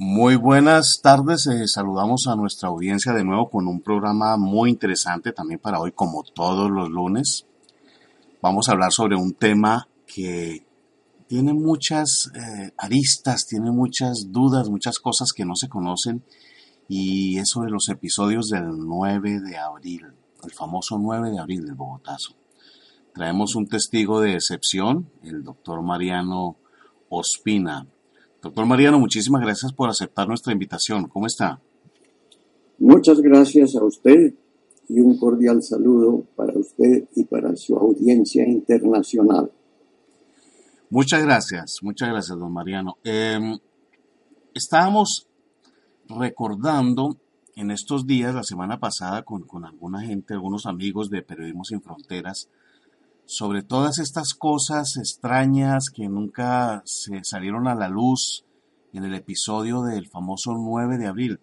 Muy buenas tardes, eh, saludamos a nuestra audiencia de nuevo con un programa muy interesante también para hoy como todos los lunes. Vamos a hablar sobre un tema que tiene muchas eh, aristas, tiene muchas dudas, muchas cosas que no se conocen y es sobre los episodios del 9 de abril, el famoso 9 de abril del Bogotazo. Traemos un testigo de excepción, el doctor Mariano Ospina. Doctor Mariano, muchísimas gracias por aceptar nuestra invitación. ¿Cómo está? Muchas gracias a usted y un cordial saludo para usted y para su audiencia internacional. Muchas gracias, muchas gracias, don Mariano. Em, estábamos recordando en estos días, la semana pasada, con, con alguna gente, algunos amigos de Periodismo Sin Fronteras, sobre todas estas cosas extrañas que nunca se salieron a la luz en el episodio del famoso 9 de abril.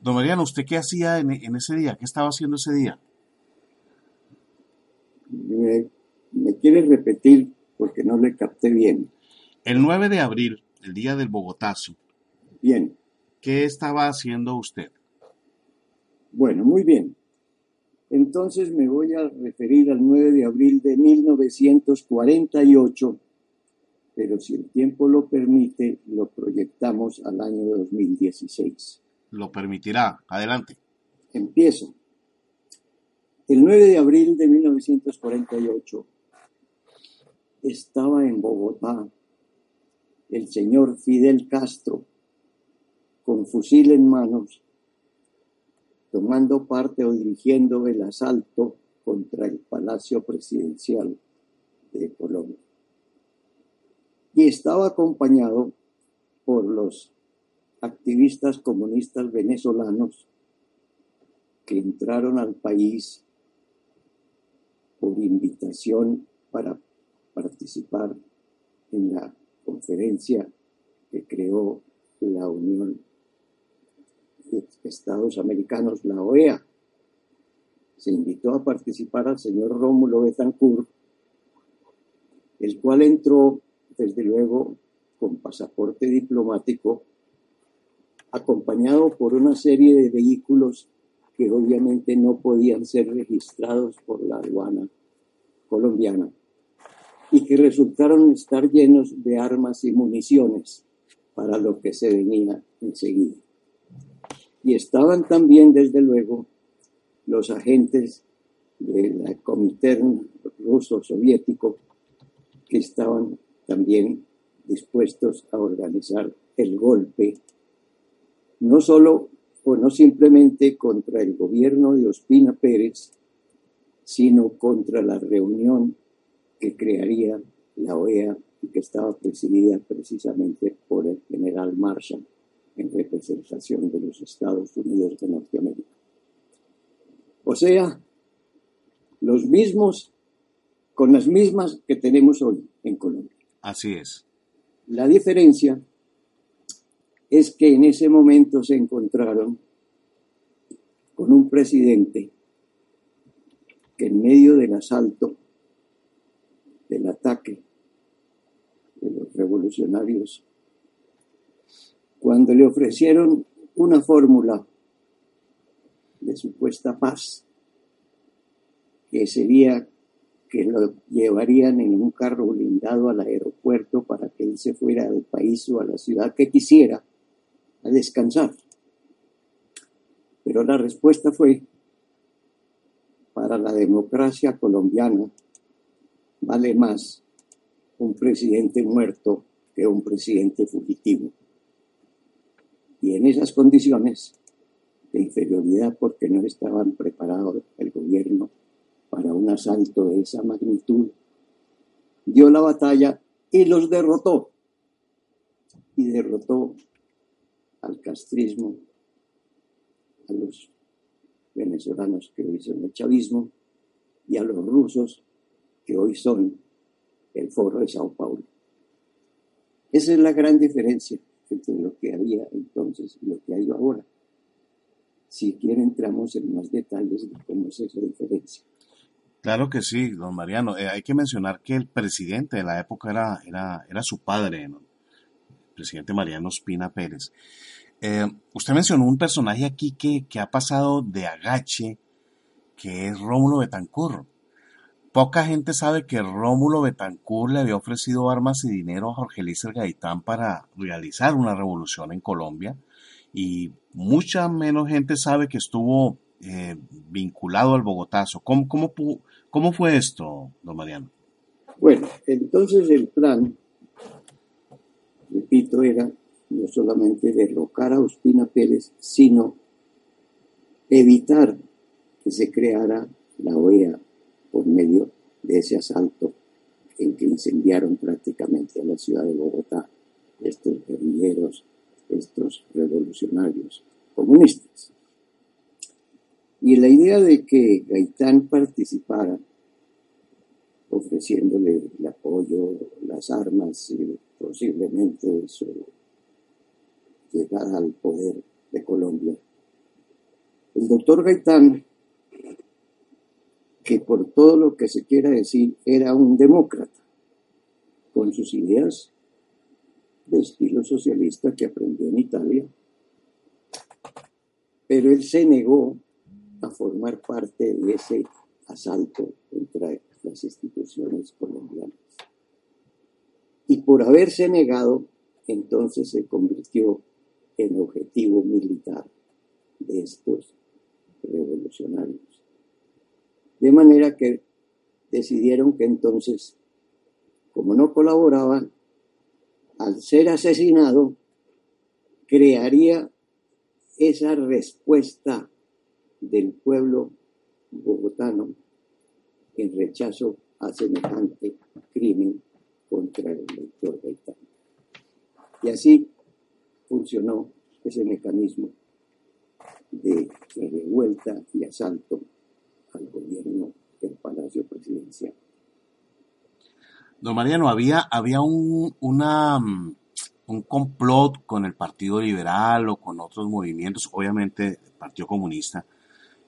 Don Mariano, ¿usted qué hacía en, ese día? ¿Qué estaba haciendo ese día? Me, me, quiere repetir porque no le capté bien. El 9 de abril, el día del Bogotazo. Bien. ¿Qué estaba haciendo usted? Bueno, muy bien. Entonces me voy a referir al 9 de abril de 1948, pero si el tiempo lo permite, lo proyectamos al año 2016. Lo permitirá. Adelante. Empiezo. El 9 de abril de 1948 estaba en Bogotá el señor Fidel Castro con fusil en manos tomando parte o dirigiendo el asalto contra el Palacio Presidencial de Colombia. Y estaba acompañado por los activistas comunistas venezolanos que entraron al país por invitación para participar en la conferencia que creó la Unión Estados Americanos, la OEA. Se invitó a participar al señor Rómulo Betancourt, el cual entró, desde luego, con pasaporte diplomático, acompañado por una serie de vehículos que obviamente no podían ser registrados por la aduana colombiana y que resultaron estar llenos de armas y municiones para lo que se venía enseguida. Y estaban también, desde luego, los agentes del comité ruso soviético que estaban también dispuestos a organizar el golpe, no solo o no simplemente contra el gobierno de Ospina Pérez, sino contra la reunión que crearía la OEA y que estaba presidida precisamente por el general Marshall en representación de los Estados Unidos de Norteamérica. O sea, los mismos, con las mismas que tenemos hoy en Colombia. Así es. La diferencia es que en ese momento se encontraron con un presidente que en medio del asalto, del ataque de los revolucionarios cuando le ofrecieron una fórmula de supuesta paz, que sería que lo llevarían en un carro blindado al aeropuerto para que él se fuera al país o a la ciudad que quisiera a descansar. Pero la respuesta fue, para la democracia colombiana vale más un presidente muerto que un presidente fugitivo. Y en esas condiciones de inferioridad, porque no estaban preparados el gobierno para un asalto de esa magnitud, dio la batalla y los derrotó. y derrotó al castrismo, a los venezolanos que hoy son el chavismo y a los rusos que hoy son el foro de Sao Paulo. Esa es la gran diferencia entre lo que había entonces y lo que hay ahora. Si quieren entramos en más detalles de cómo es esa diferencia. Claro que sí, don Mariano. Eh, hay que mencionar que el presidente de la época era, era, era su padre, el presidente Mariano Espina Pérez. Eh, usted mencionó un personaje aquí que, que, ha pasado de agache, que es Rómulo Betancourt. Poca gente sabe que Rómulo Betancourt le había ofrecido armas y dinero a Jorge Lícer Gaitán para realizar una revolución en Colombia y mucha menos gente sabe que estuvo eh, vinculado al Bogotazo. ¿Cómo, cómo, ¿Cómo fue esto, don Mariano? Bueno, entonces el plan, repito, era no solamente derrocar a Ospina Pérez, sino evitar que se creara la OEA por medio de ese asalto en que incendiaron prácticamente a la ciudad de Bogotá estos guerrilleros, estos revolucionarios comunistas. Y la idea de que Gaitán participara, ofreciéndole el apoyo, las armas y posiblemente su llegada al poder de Colombia. El doctor Gaitán que por todo lo que se quiera decir era un demócrata, con sus ideas de estilo socialista que aprendió en Italia, pero él se negó a formar parte de ese asalto contra las instituciones colombianas. Y por haberse negado, entonces se convirtió en objetivo militar de estos revolucionarios. De manera que decidieron que entonces, como no colaboraban, al ser asesinado, crearía esa respuesta del pueblo bogotano en rechazo a semejante crimen contra el elector Gaitán. Y así funcionó ese mecanismo de revuelta y asalto al gobierno del Palacio Presidencial. Don Mariano, había, había un, una, mm, un complot con el Partido Liberal o con otros movimientos, obviamente el Partido Comunista,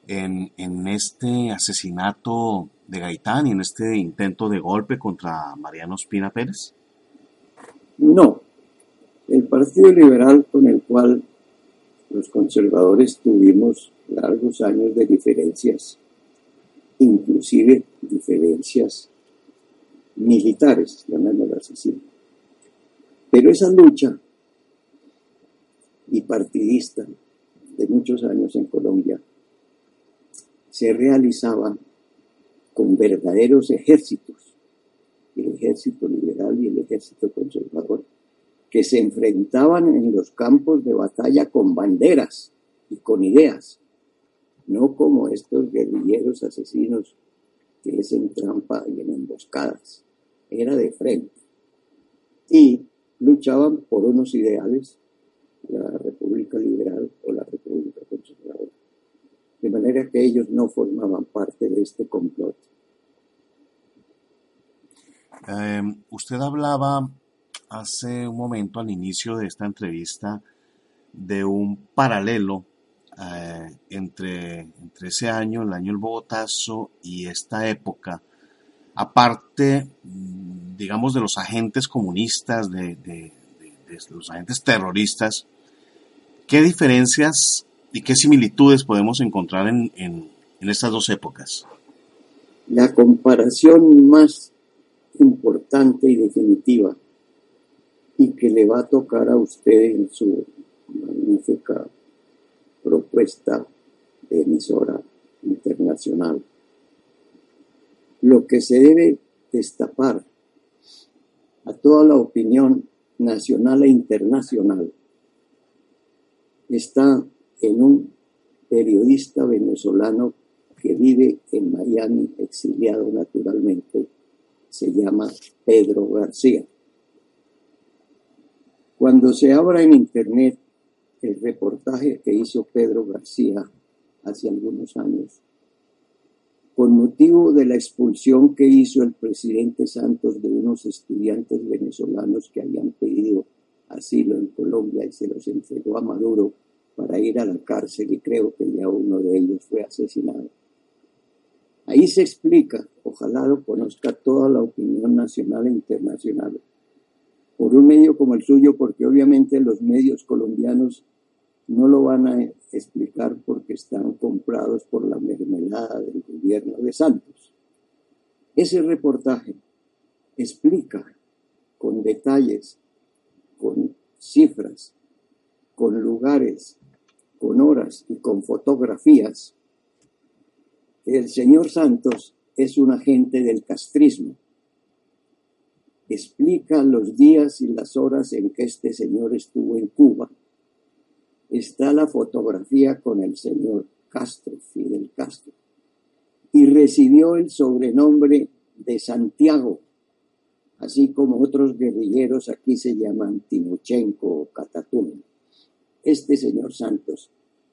en, en este asesinato de Gaitán y en este intento de golpe contra Mariano Espina Pérez? No. El Partido Liberal con el cual los conservadores tuvimos largos años de diferencias inclusive diferencias militares, llamémoslas así. Pero esa lucha bipartidista de muchos años en Colombia se realizaba con verdaderos ejércitos, el ejército liberal y el ejército conservador, que se enfrentaban en los campos de batalla con banderas y con ideas no como estos guerrilleros asesinos que es en trampa y en emboscadas, era de frente. Y luchaban por unos ideales, la República Liberal o la República Conservadora. De manera que ellos no formaban parte de este complot. Em, usted hablaba hace un momento al inicio de esta entrevista de un paralelo eh, entre, ese año, el año del Bogotazo y esta época, aparte, mm, digamos, de los agentes comunistas, de, los agentes terroristas, ¿qué diferencias y qué similitudes podemos encontrar en, en, en estas dos épocas? La comparación más importante y definitiva y que le va a tocar a usted en su magnífica propuesta de emisora internacional. Lo que se debe destapar a toda la opinión nacional e internacional está en un periodista venezolano que vive en Miami, exiliado naturalmente, se llama Pedro García. Cuando se abra en Internet el reportaje que hizo Pedro García hace algunos años, con motivo de la expulsión que hizo el presidente Santos de unos estudiantes venezolanos que habían pedido asilo en Colombia y se los entregó a Maduro para ir a la cárcel y creo que ya uno de ellos fue asesinado. Ahí se explica, ojalá lo conozca toda la opinión nacional e internacional, por un medio como el suyo, porque obviamente los medios colombianos no lo van a explicar porque están comprados por la mermelada del gobierno de Santos. Ese reportaje explica con detalles, con cifras, con lugares, con horas y con fotografías el señor Santos es un agente del castrismo. Explica los días y las horas en que este señor estuvo en Cuba. Está la fotografía con el señor Castro, Fidel Castro. Y recibió el sobrenombre de Santiago, así como otros guerrilleros aquí se llaman Timochenko o Catatún. Este señor Santos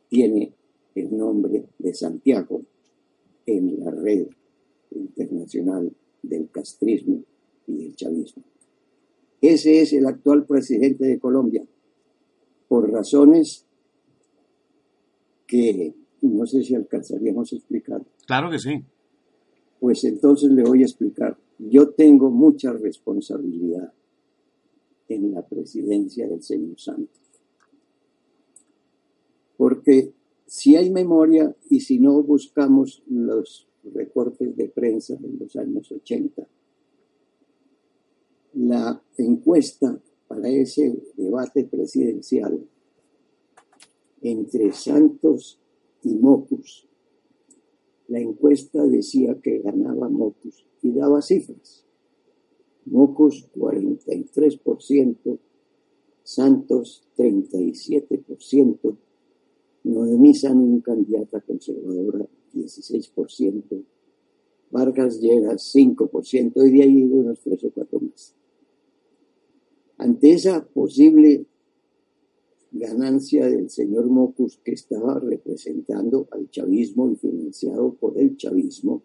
tiene el nombre de Santiago en la red internacional del castrismo y del chavismo. Ese es el actual presidente de Colombia, por razones que no sé si alcanzaríamos a explicar. Claro que sí. Pues entonces le voy a explicar. Yo tengo mucha responsabilidad en la presidencia del señor Santos. Porque si hay memoria y si no buscamos los recortes de prensa de los años 80, la encuesta para ese debate presidencial entre Santos y Mocus, la encuesta decía que ganaba Mocus y daba cifras. Mocus 43%, Santos 37%, Noemí un candidata conservadora, 16%, Vargas Lleras, 5%, y de ahí unos tres o cuatro más. Ante esa posible ganancia del señor Mocus que estaba representando al chavismo y financiado por el chavismo,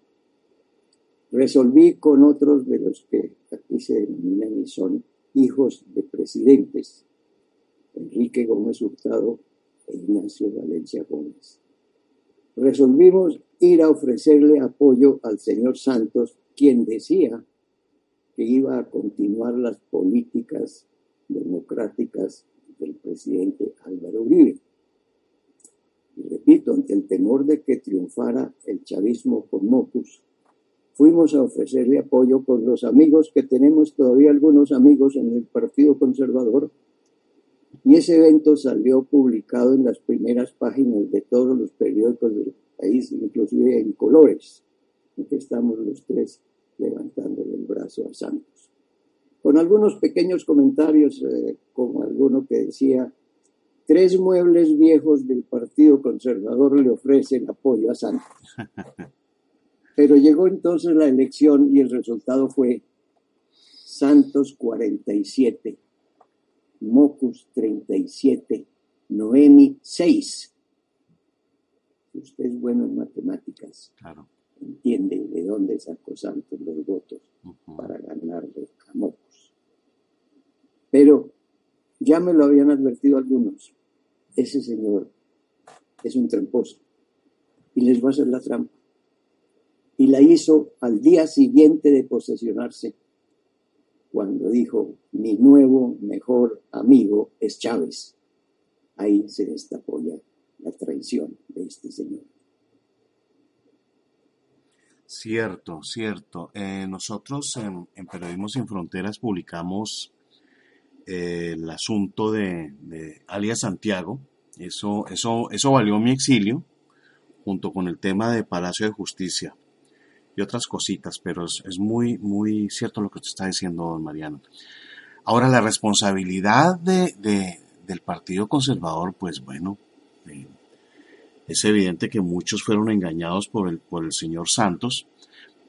resolví con otros de los que aquí se denominan y son hijos de presidentes, Enrique Gómez Hurtado Ignacio Valencia Gómez. Resolvimos ir a ofrecerle apoyo al señor Santos, quien decía que iba a continuar las políticas democráticas del presidente Álvaro Uribe. Y repito, ante el temor de que triunfara el chavismo con Mocus, fuimos a ofrecerle apoyo con los amigos que tenemos todavía algunos amigos en el Partido Conservador y ese evento salió publicado en las primeras páginas de todos los periódicos del país, inclusive en colores, en que estamos los tres levantando el brazo a Santos. Con algunos pequeños comentarios, eh, como alguno que decía, tres muebles viejos del Partido Conservador le ofrecen apoyo a Santos. Pero llegó entonces la elección y el resultado fue Santos 47 Mocus 37, Noemi 6. usted es bueno en matemáticas, claro. Entiende de dónde sacó Santos los votos para ganarle a Mocus. Pero ya me lo habían advertido algunos. Ese señor es un tramposo y les va a hacer la trampa. Y la hizo al día siguiente de posesionarse cuando dijo, mi nuevo mejor amigo es Chávez. Ahí se destapó ya la traición de este señor. Cierto, cierto. Eh, nosotros en, Periodismo Sin Fronteras publicamos eh, el asunto de, de, alias Santiago. Eso, eso, eso valió mi exilio junto con el tema de Palacio de Justicia y otras cositas, pero es, muy, muy cierto lo que usted está diciendo, don Mariano. Ahora, la responsabilidad de, del Partido Conservador, pues bueno, eh, es evidente que muchos fueron engañados por el, por el señor Santos,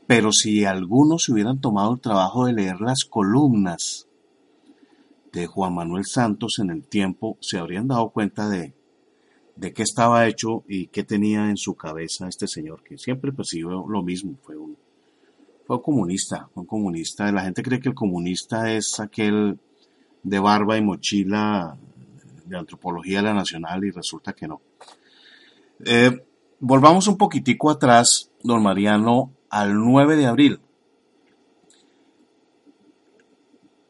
pero si algunos se hubieran tomado el trabajo de leer las columnas de Juan Manuel Santos en el tiempo, se habrían dado cuenta de, de qué estaba hecho y qué tenía en su cabeza este señor, que siempre persiguió lo mismo, fue un, fue comunista, fue un comunista. La gente cree que el comunista es aquel de barba y mochila de antropología de la nacional y resulta que no. Eh, volvamos un poquitico atrás, don Mariano, al 9 de abril.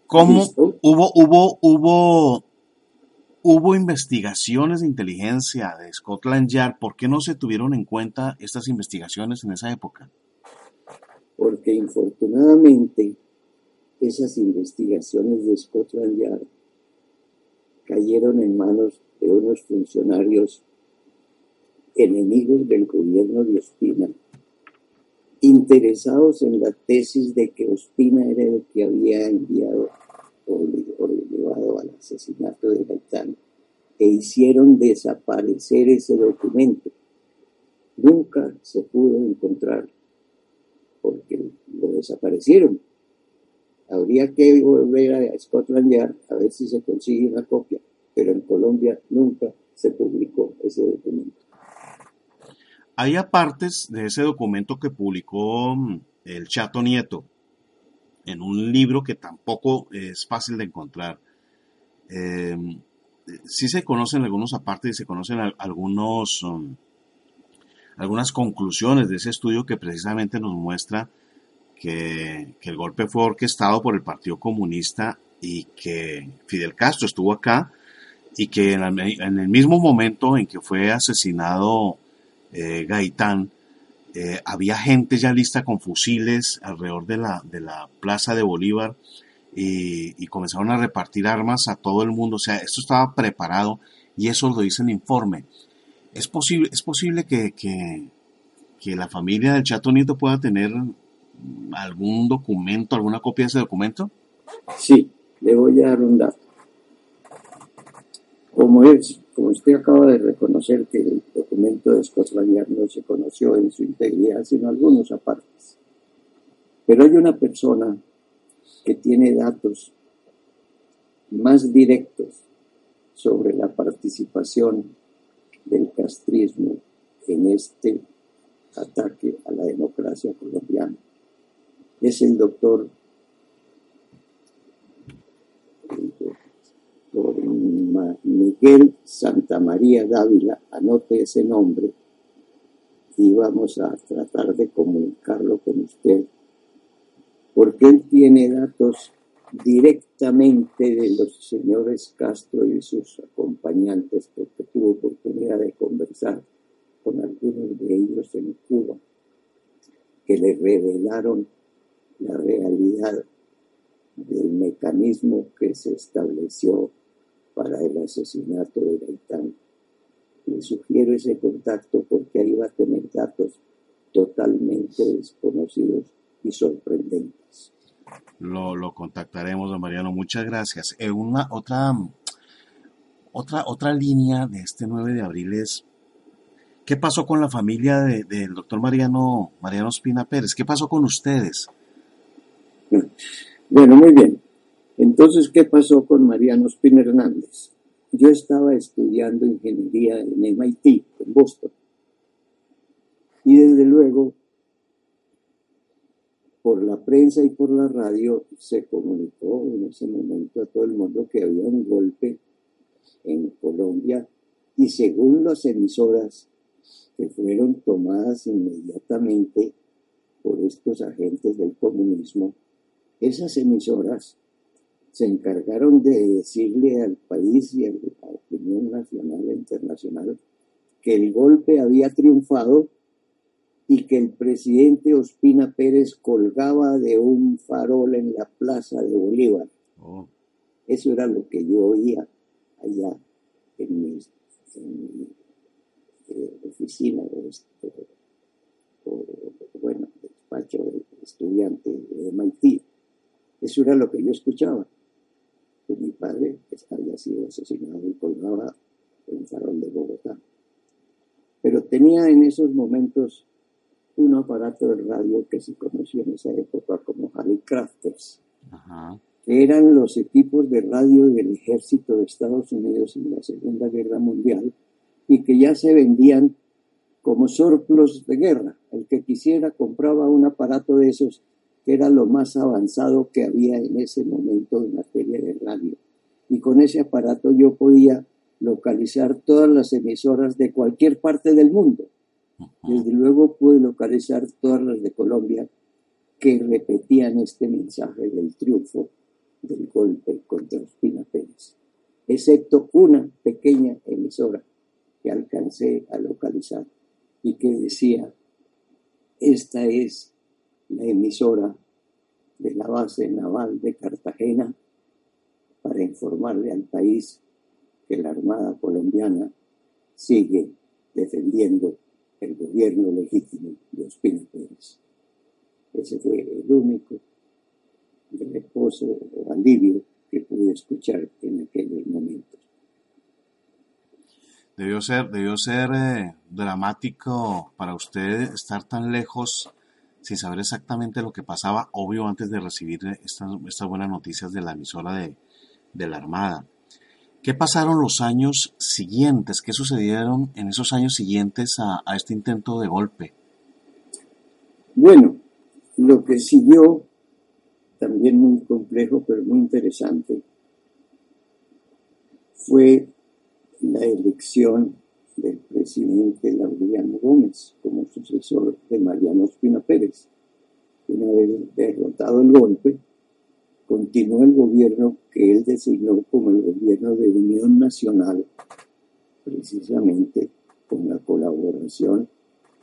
¿Cómo hubo, hubo, hubo, hubo investigaciones de inteligencia de Scotland Yard? ¿Por qué no se tuvieron en cuenta estas investigaciones en esa época? Porque infortunadamente esas investigaciones de Scotland Yard cayeron en manos de unos funcionarios enemigos del gobierno de Ospina, interesados en la tesis de que Ospina era el que había enviado o, llevado al asesinato de Gaitán, e hicieron desaparecer ese documento. Nunca se pudo encontrar porque lo desaparecieron. Habría que volver a Scotland Yard a ver si se consigue una copia, pero en Colombia nunca se publicó ese documento. Hay partes de ese documento que publicó mm, el Chato Nieto en un libro que tampoco es fácil de encontrar. Eh, sí se conocen algunos apartes y se conocen algunos, um, algunas conclusiones de ese estudio que precisamente nos muestra que, el golpe fue orquestado por el Partido Comunista y que Fidel Castro estuvo acá y que en el mismo momento en que fue asesinado eh, Gaitán, eh, había gente ya lista con fusiles alrededor de la, de la plaza de Bolívar y, comenzaron a repartir armas a todo el mundo. O sea, esto estaba preparado y eso lo dice el informe. ¿Es posible, es posible que, que, que la familia del Chato Nieto pueda tener algún documento, alguna copia de ese documento? Sí, le voy a dar un dato. Como es como usted acaba de reconocer que el documento de Scotland no se conoció en su integridad, sino algunos apartes. Pero hay una persona que tiene datos más directos sobre la participación del castrismo en este ataque a la democracia colombiana. Es el doctor Miguel Santa María Dávila, anote ese nombre y vamos a tratar de comunicarlo con usted, porque él tiene datos directamente de los señores Castro y sus acompañantes, porque tuvo oportunidad de conversar con algunos de ellos en Cuba, que le revelaron la realidad del mecanismo que se estableció para el asesinato de Gaitán. Le sugiero ese contacto porque ahí va a tener datos totalmente desconocidos y sorprendentes. Lo, lo contactaremos, don Mariano. Muchas gracias. Eh, una otra, otra, otra línea de este 9 de abril es ¿Qué pasó con la familia del doctor Mariano, Mariano Espina Pérez? ¿Qué pasó con ustedes? Bueno, muy bien. Entonces, ¿qué pasó con Mariano Spin Hernández? Yo estaba estudiando ingeniería en MIT, en Boston. Y desde luego, por la prensa y por la radio, se comunicó en ese momento a todo el mundo que había un golpe en Colombia y según las emisoras que fueron tomadas inmediatamente por estos agentes del comunismo, esas emisoras se encargaron de decirle al país y a la opinión nacional e internacional que el golpe había triunfado y que el presidente Ospina Pérez colgaba de un farol en la plaza de Bolívar. Oh. Eso era lo que yo oía allá en mi, eh, oficina, este, o, bueno, despacho de estudiante de MIT. Eso era lo que yo escuchaba mi padre había sido asesinado y colgaba en el farol de Bogotá. Pero tenía en esos momentos un aparato de radio que se conocía en esa época como Harry Crafters. que eran los equipos de radio del ejército de Estados Unidos en la Segunda Guerra Mundial y que ya se vendían como surplus de guerra. El que quisiera compraba un aparato de esos que era lo más avanzado que había en ese momento en materia de radio. Y con ese aparato yo podía localizar todas las emisoras de cualquier parte del mundo. Desde luego pude localizar todas las de Colombia que repetían este mensaje del triunfo del golpe contra Ospina Pérez, excepto una pequeña emisora que alcancé a localizar y que decía, esta es la emisora de la base naval de Cartagena para informarle al país que la Armada colombiana sigue defendiendo el gobierno legítimo de Ospina Pérez. Ese fue el único reposo o alivio que pude escuchar en aquellos momentos. Debió ser, debió ser eh, dramático para usted estar tan lejos sin saber exactamente lo que pasaba, obvio, antes de recibir estas, buenas noticias de la emisora de, de la Armada. ¿Qué pasaron los años siguientes? ¿Qué sucedieron en esos años siguientes a, a este intento de golpe? Bueno, lo que siguió, también muy complejo, pero muy interesante, fue la elección del presidente Laureano Gómez como sucesor de Mariano Espina Pérez. Una vez derrotado el golpe, continuó el gobierno que él designó como el gobierno de Unión Nacional, precisamente con la colaboración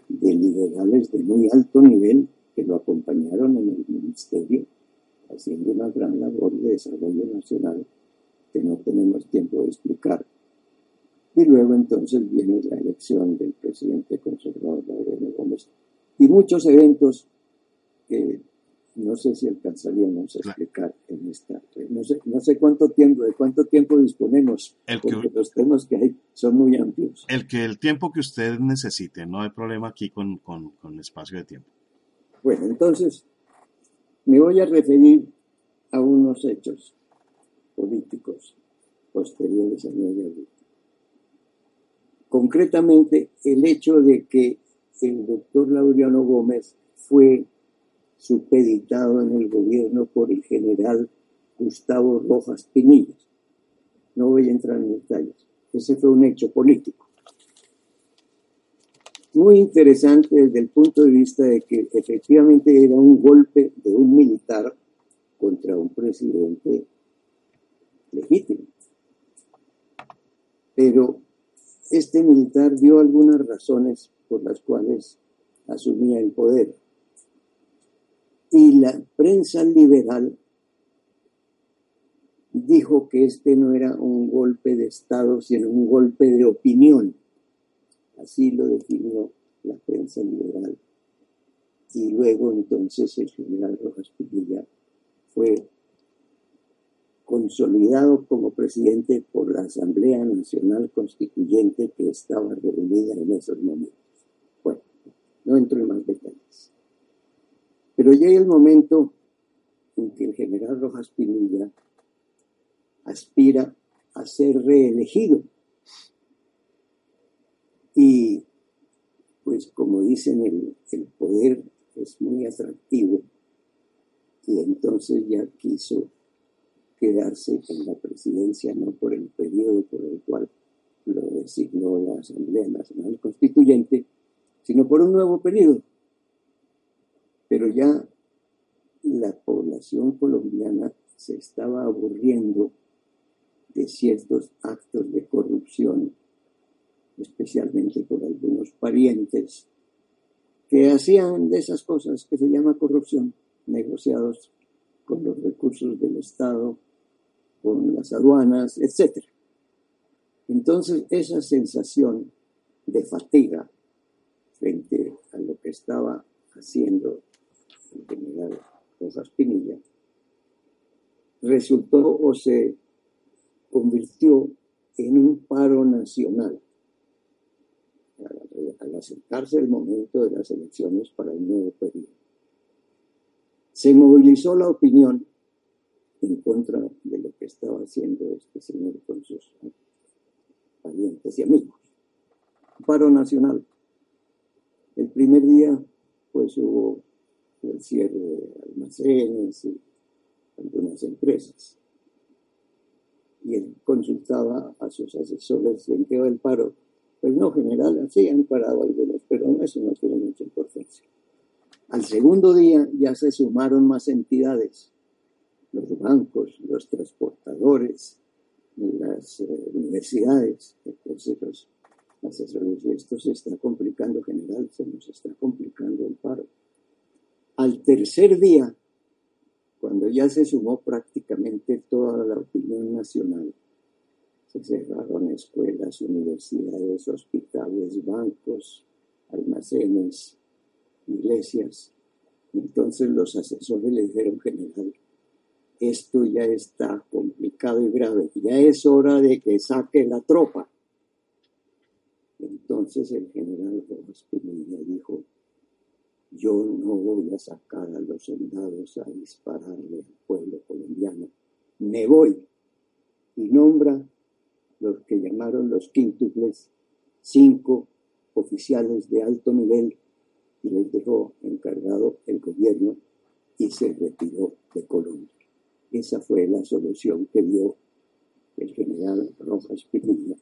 de liberales de muy alto nivel que lo acompañaron en el ministerio, haciendo una gran labor de desarrollo nacional que no tenemos tiempo de explicar y luego entonces viene la elección del presidente conservador Laureano Gómez. Y muchos eventos que no sé si alcanzaríamos a explicar en esta no sé, no sé cuánto tiempo de cuánto tiempo disponemos porque los temas que hay son muy amplios. El que el tiempo que usted necesite no hay problema aquí con, con, con espacio de tiempo. Bueno entonces me voy a referir a unos hechos políticos posteriores a mi Concretamente, el hecho de que el doctor Laureano Gómez fue supeditado en el gobierno por el general Gustavo Rojas Pinillas. No voy a entrar en detalles. Ese fue un hecho político. Muy interesante desde el punto de vista de que efectivamente era un golpe de un militar contra un presidente legítimo. Pero este militar dio algunas razones por las cuales asumía el poder. Y la prensa liberal dijo que este no era un golpe de Estado, sino un golpe de opinión. Así lo definió la prensa liberal. Y luego entonces el general Rojas Pinilla fue consolidado como presidente por la Asamblea Nacional Constituyente que estaba reunida en esos momentos. Bueno, no entro en más detalles. Pero llega el momento en que el general Rojas Pinilla aspira a ser reelegido. Y pues como dicen, el, el poder es muy atractivo y entonces ya quiso quedarse en la presidencia no por el periodo por el cual lo designó la Asamblea Nacional Constituyente, sino por un nuevo periodo. Pero ya la población colombiana se estaba aburriendo de ciertos actos de corrupción, especialmente por algunos parientes que hacían de esas cosas que se llama corrupción, negociados con los recursos del Estado con las aduanas, etc. Entonces, esa sensación de fatiga frente a lo que estaba haciendo el general Rojas Pinilla resultó o se convirtió en un paro nacional al acercarse el momento de las elecciones para el nuevo periodo. Se movilizó la opinión en contra de lo que estaba haciendo este señor con sus parientes y amigos. Paro nacional. El primer día, pues hubo el cierre de almacenes y algunas empresas. Y él consultaba a sus asesores en qué va el paro. Pues no, general, así han parado algunos, pero eso no tiene mucha importancia. Al segundo día ya se sumaron más entidades, los bancos, los transportadores, las eh, universidades, entonces los asesores esto se está complicando general, se nos está complicando el paro. Al tercer día, cuando ya se sumó prácticamente toda la opinión nacional, se cerraron escuelas, universidades, hospitales, bancos, almacenes, iglesias. Entonces los asesores le dijeron, general, esto ya está complicado y grave, ya es hora de que saque la tropa. Entonces el general Rojas Pinilla dijo, yo no voy a sacar a los soldados a dispararle al pueblo colombiano, me voy. Y nombra los que llamaron los quíntuples, cinco oficiales de alto nivel, y les dejó encargado el gobierno y se retiró de Colombia. Esa fue la solución que dio el general Rojas Pinilla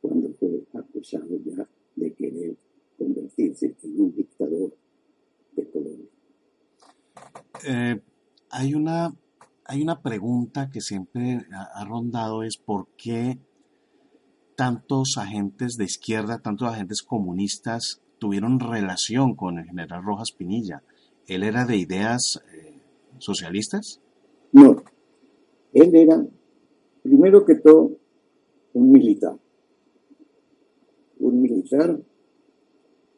cuando fue acusado ya de querer convertirse en un dictador de Colombia. Eh, hay, una, hay una pregunta que siempre ha, rondado, es por qué tantos agentes de izquierda, tantos agentes comunistas tuvieron relación con el general Rojas Pinilla. ¿Él era de ideas eh, socialistas? No, él era, primero que todo, un militar. Un militar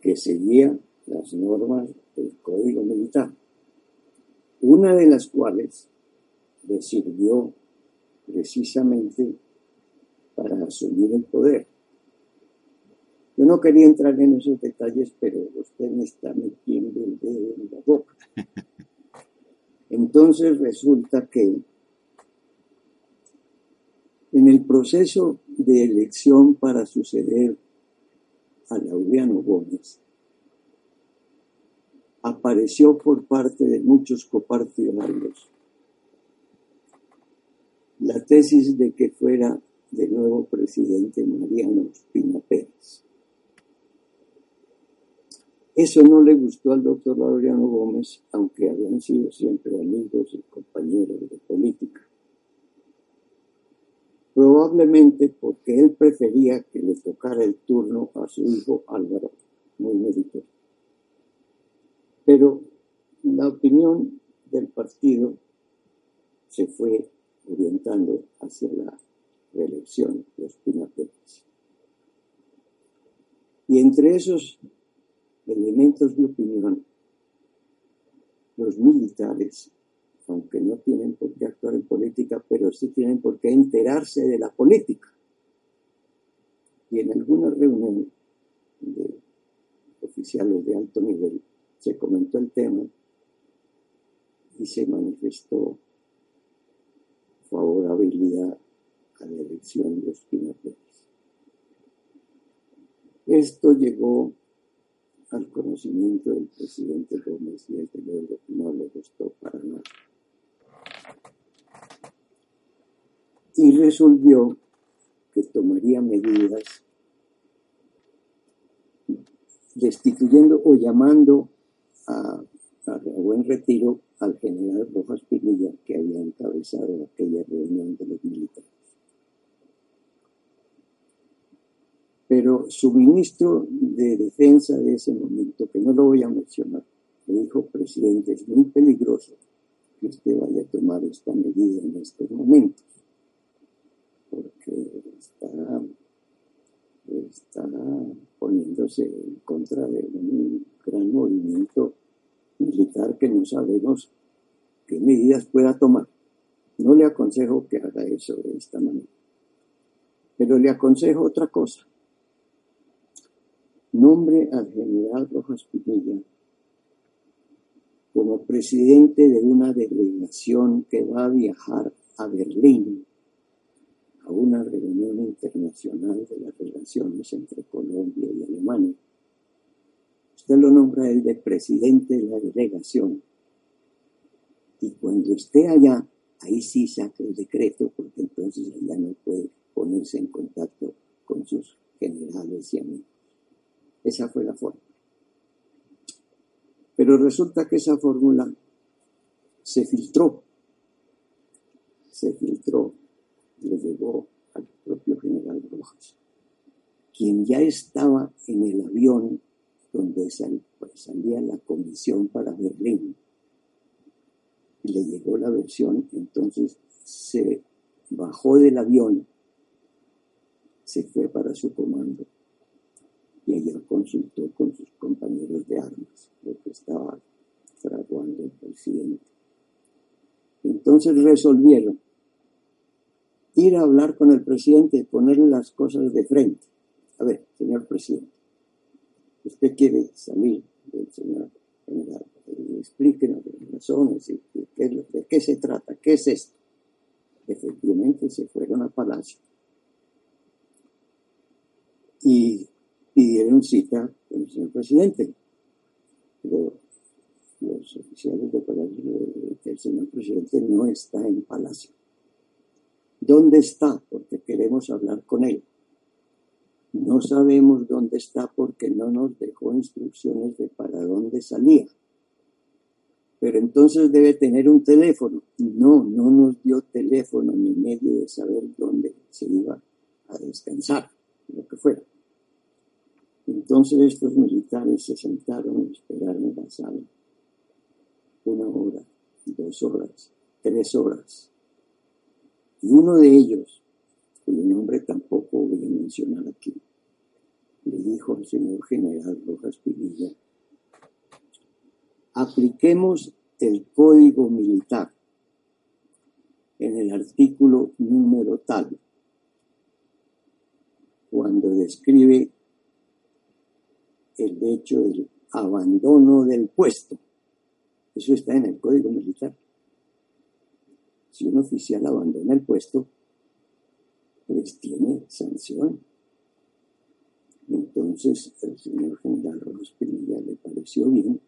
que seguía las normas del Código Militar, una de las cuales le sirvió precisamente para asumir el poder. Yo no quería entrar en esos detalles, pero usted me está metiendo el dedo en la boca. Entonces resulta que en el proceso de elección para suceder a Laureano Gómez, apareció por parte de muchos copartidarios la tesis de que fuera de nuevo presidente Mariano Espina Pérez. Eso no le gustó al doctor Laureano Gómez, aunque habían sido siempre amigos y compañeros de política. Probablemente porque él prefería que le tocara el turno a su hijo Álvaro, muy meritorio. Pero la opinión del partido se fue orientando hacia la reelección de Espina Pérez. Y entre esos elementos de opinión, los militares, aunque no tienen por qué actuar en política, pero sí tienen por qué enterarse de la política. Y en alguna reunión de oficiales de alto nivel se comentó el tema y se manifestó favorabilidad a la elección de Ospina Pérez. Esto llegó al conocimiento del presidente Gómez y el que no le gustó para nada. Y resolvió que tomaría medidas destituyendo o llamando a, a buen retiro al general Rojas Pinilla que había encabezado aquella reunión de los militares. Pero su ministro de defensa de ese momento, que no lo voy a mencionar, le dijo, presidente, es muy peligroso que usted vaya a tomar esta medida en estos momentos, porque está, está poniéndose en contra de un gran movimiento militar que no sabemos qué medidas pueda tomar. No le aconsejo que haga eso de esta manera, pero le aconsejo otra cosa nombre al general Rojas Pinilla como presidente de una delegación que va a viajar a Berlín a una reunión internacional de las relaciones entre Colombia y Alemania. Usted lo nombra el de presidente de la delegación. Y cuando esté allá, ahí sí saca el decreto, porque entonces ya no puede ponerse en contacto con sus generales y amigos. Esa fue la forma. Pero resulta que esa fórmula se filtró, se filtró, le llegó al propio general Rojas, quien ya estaba en el avión donde pues, salía la comisión para Berlín. Y le llegó la versión, entonces se bajó del avión, se fue para su comando y allá consultó con sus compañeros de armas lo que estaba fraguando el presidente. Entonces resolvieron ir a hablar con el presidente y ponerle las cosas de frente. A ver, señor presidente, usted quiere salir del señor general, explíquenos las razones y, de qué se trata, qué es esto. Efectivamente se fueron a Palacio y pidieron cita con el señor presidente. Pero los oficiales de Palacio que el señor presidente no está en Palacio. ¿Dónde está? Porque queremos hablar con él. No sabemos dónde está porque no nos dejó instrucciones de para dónde salía. Pero entonces debe tener un teléfono. No, no nos dio teléfono ni medio de saber dónde se iba a descansar, lo que fuera. Entonces estos militares se sentaron y esperaron la sala. Una hora, dos horas, tres horas. Y uno de ellos, cuyo nombre tampoco voy a mencionar aquí, le dijo al señor general Rojas Pinilla, apliquemos el código militar en el artículo número tal, cuando describe el hecho del abandono del puesto. Eso está en el Código Militar. Si un oficial abandona el puesto, pues tiene sanción. Entonces el señor general Rojas Pinilla le pareció bien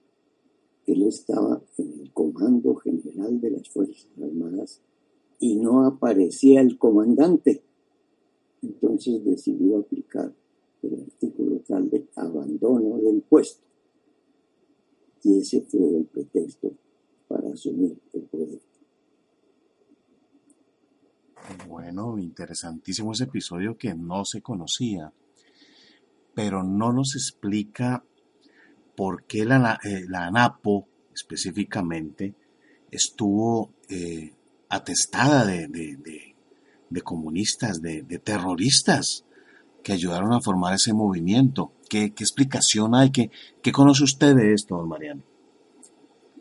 él estaba en el comando general de las Fuerzas Armadas y no aparecía el comandante. Entonces decidió aplicar el artículo tal de abandono del puesto. Y ese fue el pretexto para asumir el poder. Bueno, interesantísimo ese episodio que no se conocía, pero no nos explica por qué la, eh, la ANAPO específicamente estuvo eh, atestada de, de, comunistas, de, terroristas que ayudaron a formar ese movimiento. ¿Qué, explicación hay? ¿Qué, ¿Qué, conoce usted de esto, don Mariano?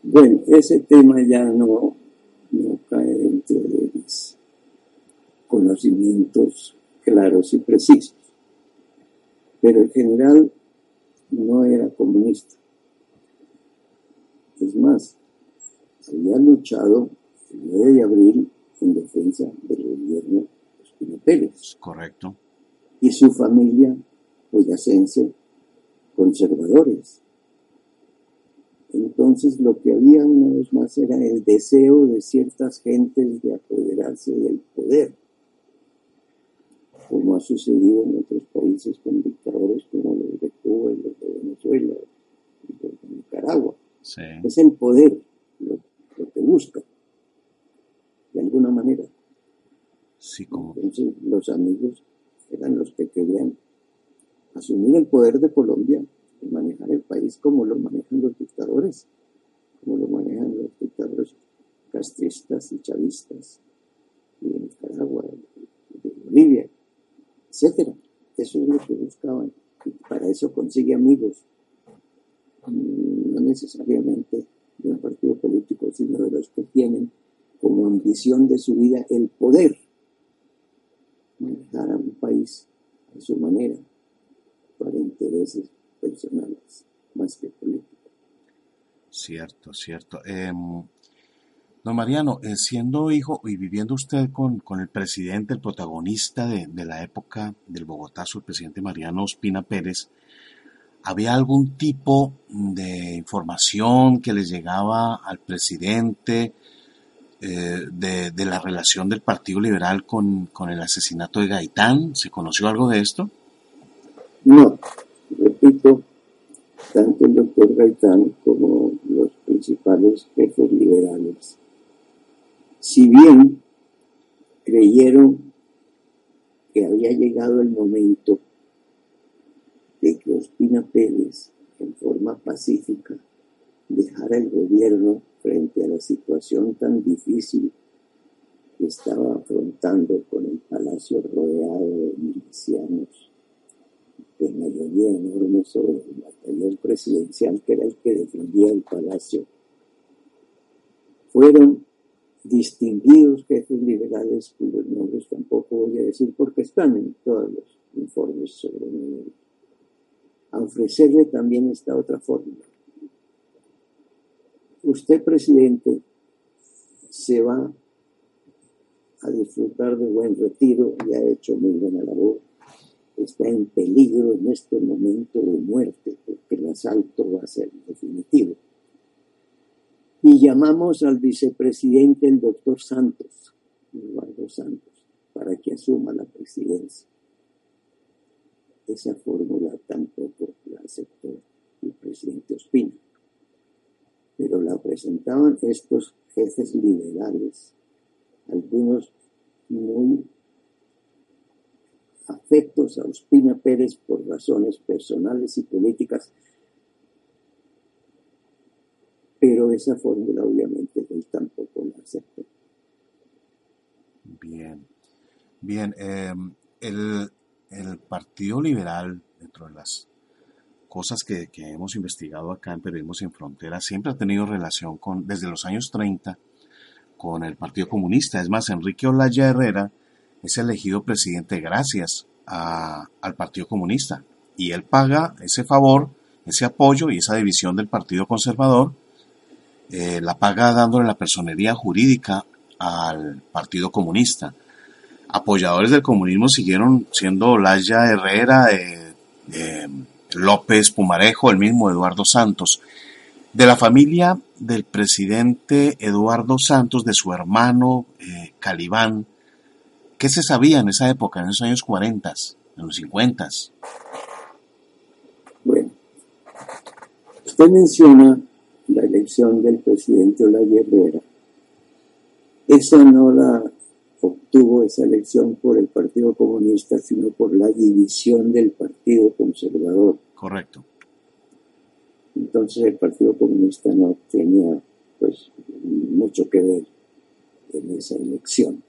Bueno, ese tema ya no, no cae dentro de mis conocimientos claros y precisos. Pero en general no era comunista. Es más, había luchado el 9 de abril en defensa del gobierno de Pérez. Correcto y su familia boyacense conservadores. Entonces lo que había una vez más era el deseo de ciertas gentes de apoderarse del poder, como ha sucedido en otros países con dictadores como los de Cuba y los de Venezuela y los de Nicaragua. Es el poder lo, que busca, de alguna manera. Entonces los amigos eran los que querían asumir el poder de Colombia y manejar el país como lo manejan los dictadores, como lo manejan los dictadores castristas y chavistas de Nicaragua, de Bolivia, etcétera. Eso es lo que buscaban. Y para eso consigue amigos, mm, no necesariamente de un partido político, sino de los que tienen como ambición de su vida el poder manejar a un país a su manera para intereses personales más que políticos. Cierto, cierto. Em, don Mariano, eh, siendo hijo y viviendo usted con, el presidente, el protagonista de, la época del Bogotazo, el presidente Mariano Ospina Pérez, ¿había algún tipo de información que le llegaba al presidente eh, de, la relación del Partido Liberal con, con el asesinato de Gaitán? ¿Se conoció algo de esto? No, repito, tanto el doctor Gaitán como los principales jefes liberales, si bien creyeron que había llegado el momento de que Ospina Pérez, en forma pacífica, dejara el gobierno frente a la situación tan difícil que estaba afrontando con el palacio rodeado de milicianos. De mayoría enorme sobre el batallón presidencial, que era el que defendía el palacio, fueron distinguidos jefes liberales cuyos nombres tampoco voy a decir porque están en todos los informes sobre mi a ofrecerle también esta otra fórmula. Usted, presidente, se va a disfrutar de buen retiro y ha hecho muy buena labor está en peligro en este momento de muerte, porque el asalto va a ser definitivo. Y llamamos al vicepresidente, el doctor Santos, Eduardo Santos, para que asuma la presidencia. Esa fórmula tampoco la aceptó el presidente Ospina, presentaban estos jefes liberales, algunos muy afectos a Ospina Pérez por razones personales y políticas, pero esa fórmula obviamente él tampoco la aceptó. Bien, bien, em, el, Partido Liberal, dentro de las cosas que, que, hemos investigado acá en Periodismo Sin Fronteras, siempre ha tenido relación con, desde los años 30, con el Partido Comunista. Es más, Enrique Olaya Herrera, es elegido presidente gracias al Partido Comunista. Y él paga ese favor, ese apoyo y esa división del Partido Conservador, eh, la paga dándole la personería jurídica al Partido Comunista. Apoyadores del comunismo siguieron siendo Olaya Herrera, eh, López Pumarejo, el mismo Eduardo Santos. De la familia del presidente Eduardo Santos, de su hermano eh, Calibán, ¿Qué se sabía en esa época, en esos años 40, en los 50? Bueno, usted menciona la elección del presidente Olaya Herrera. Esa no la obtuvo esa elección por el Partido Comunista, sino por la división del Partido Conservador. Correcto. Entonces el Partido Comunista no tenía pues mucho que ver en esa elección.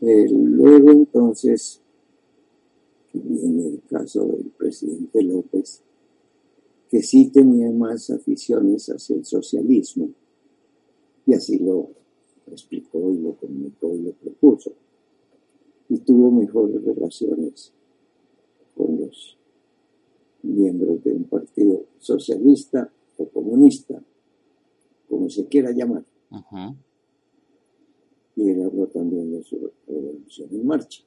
Eh, luego entonces viene el caso del presidente López, que sí tenía más aficiones hacia el socialismo, y así lo explicó y lo comunicó y lo propuso, y tuvo mejores relaciones con los miembros de un partido socialista o comunista, como se quiera llamar. Y él habló también de su revolución en marcha,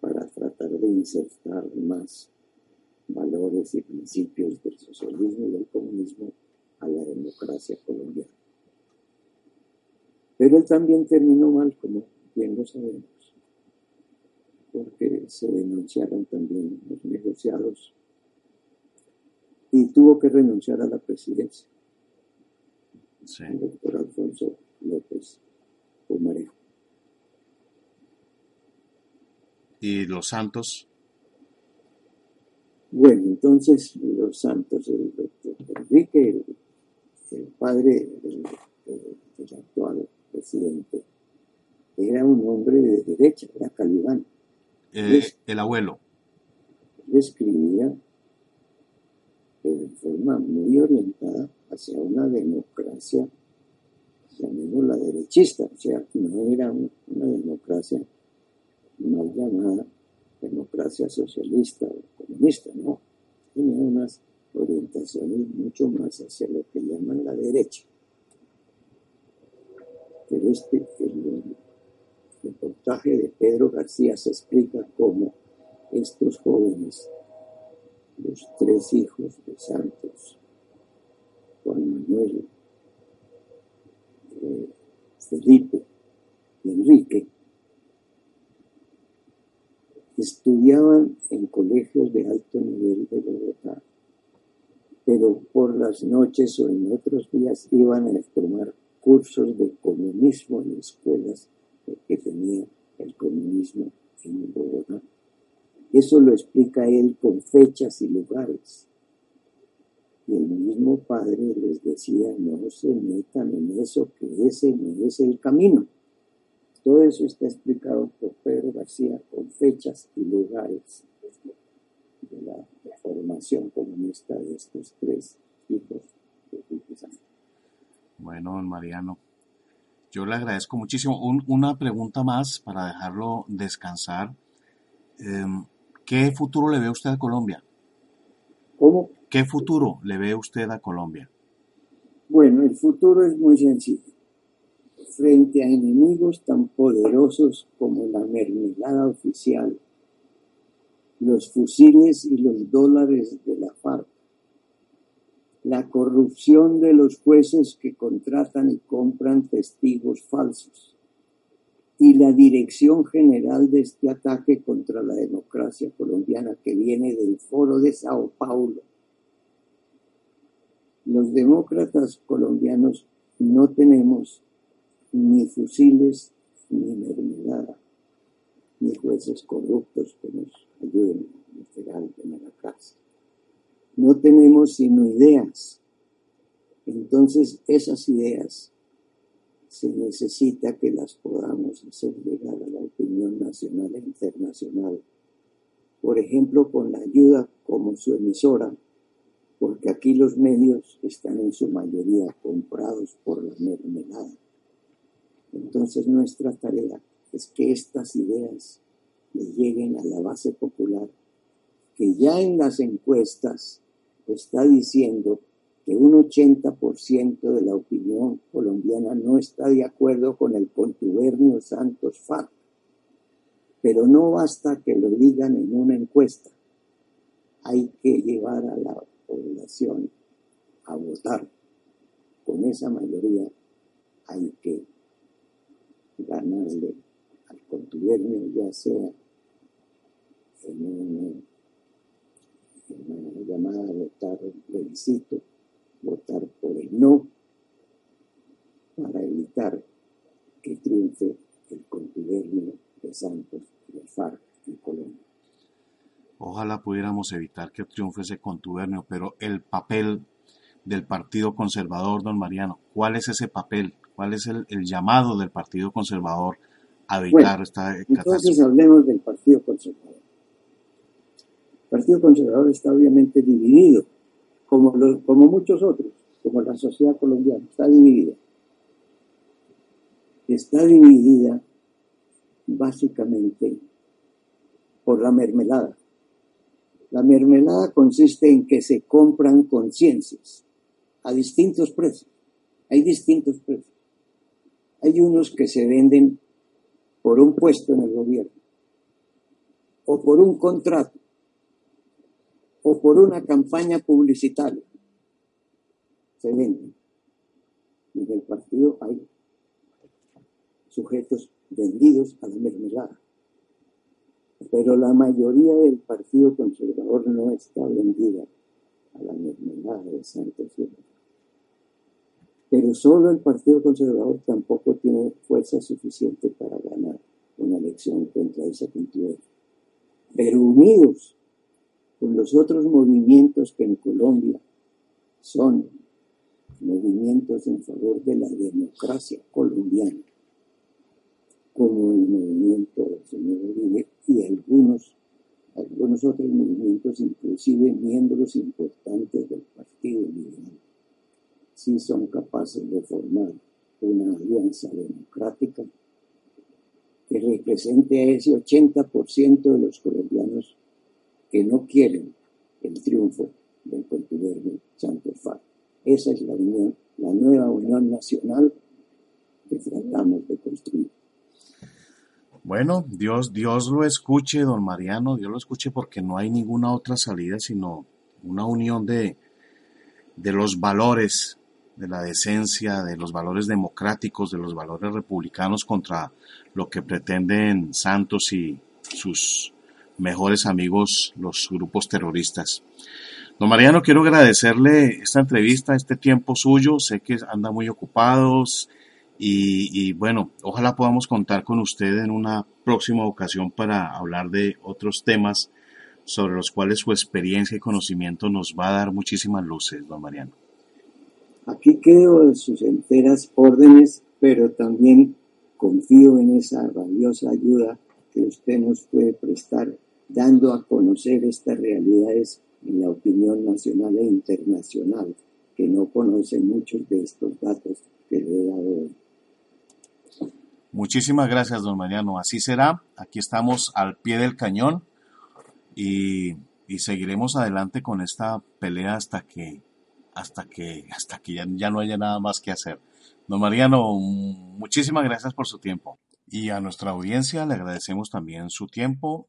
para tratar de insertar más valores y principios del socialismo y del comunismo a la democracia colombiana. Pero él también terminó mal, como bien lo sabemos, porque se denunciaron también los negociados y tuvo que renunciar a la presidencia. El doctor Alfonso López ¿Y los santos? Bueno, entonces los santos, el doctor Enrique, el padre del, actual presidente, era un hombre de derecha, era calibán. Eh, el abuelo. Él escribía de forma muy orientada hacia una democracia la derechista, o sea, no era una democracia mal llamada democracia socialista o comunista, no, tenía unas orientaciones mucho más hacia lo que llaman la derecha. Pero este, el, reportaje de Pedro García se explica cómo estos jóvenes, los tres hijos de Santos, Juan Manuel, eh, Felipe y Enrique, estudiaban en colegios de alto nivel de Bogotá, pero por las noches o en otros días iban a tomar cursos de comunismo en escuelas que tenía el comunismo en Bogotá. Eso lo explica él con fechas y lugares. Y el mismo padre les decía, no se metan en eso, que ese no es el camino. Todo eso está explicado por Pedro García con fechas y lugares de la formación comunista de estos tres hijos de Bueno, don Mariano, yo le agradezco muchísimo. una pregunta más para dejarlo descansar. Em, ¿Qué futuro le ve usted a Colombia? ¿Cómo? ¿Qué futuro le ve usted a Colombia? Bueno, el futuro es muy sencillo frente a enemigos tan poderosos como la mermelada oficial, los fusiles y los dólares de la FARC, la corrupción de los jueces que contratan y compran testigos falsos y la dirección general de este ataque contra la democracia colombiana que viene del foro de Sao Paulo. Los demócratas colombianos no tenemos ni fusiles, ni mermelada, ni jueces corruptos que nos ayuden a meter en la cárcel. No tenemos sino ideas. Entonces esas ideas se necesita que las podamos hacer llegar a la opinión nacional e internacional. Por ejemplo, con la ayuda como su emisora, porque aquí los medios están en su mayoría comprados por la mermelada. Entonces nuestra tarea es que estas ideas le lleguen a la base popular, que ya en las encuestas está diciendo que un 80% de la opinión colombiana no está de acuerdo con el contubernio Santos FARC. Pero no basta que lo digan en una encuesta. Hay que llevar a la población a votar. Con esa mayoría hay que ganarle al contubernio, ya sea en una, llamada a votar plebiscito, votar por el no, para evitar que triunfe el contubernio de Santos, de FARC en Colombia. Ojalá pudiéramos evitar que triunfe ese contubernio, pero el papel del Partido Conservador, don Mariano, ¿cuál es ese papel? ¿Cuál es el, llamado del Partido Conservador a evitar esta catástrofe? Entonces hablemos del Partido Conservador. Partido Conservador está obviamente dividido, como, como muchos otros, como la sociedad colombiana, está dividida. Está dividida básicamente por la mermelada. La mermelada consiste en que se compran conciencias a distintos precios. Hay distintos precios. Hay unos que se venden por un puesto en el gobierno, o por un contrato, o por una campaña publicitaria. Se venden. En el partido hay sujetos vendidos a la mermelada. Pero la mayoría del Partido Conservador no está vendida a la mermelada de Santos pero solo el Partido Conservador tampoco tiene fuerza suficiente para ganar una elección contra esa cultura. Pero unidos con los otros movimientos que en Colombia son movimientos en favor de la democracia colombiana, como el movimiento del señor Uribe y algunos, algunos otros movimientos, inclusive miembros importantes del Partido Liberal si son capaces de formar una alianza democrática que represente a ese 80% de los colombianos que no quieren el triunfo del contubernio Santo. Esa es la unión, la nueva unión nacional que tratamos de construir. Bueno, Dios, Dios lo escuche, don Mariano, Dios lo escuche porque no hay ninguna otra salida sino una unión de, de los valores, de la decencia, de los valores democráticos, de los valores republicanos contra lo que pretenden Santos y sus mejores amigos, los grupos terroristas. Don Mariano, quiero agradecerle esta entrevista, este tiempo suyo. Sé que anda muy ocupados, y, bueno, ojalá podamos contar con usted en una próxima ocasión para hablar de otros temas sobre los cuales su experiencia y conocimiento nos va a dar muchísimas luces, don Mariano. Aquí quedo en sus enteras órdenes, pero también confío en esa valiosa ayuda que usted nos puede prestar, dando a conocer estas realidades en la opinión nacional e internacional, que no conoce muchos de estos datos que le he dado hoy. Muchísimas gracias, don Mariano. Así será. Aquí estamos al pie del cañón y, seguiremos adelante con esta pelea hasta que, hasta que, hasta que ya, ya no haya nada más que hacer. Don Mariano, muchísimas gracias por su tiempo. Y a nuestra audiencia le agradecemos también su tiempo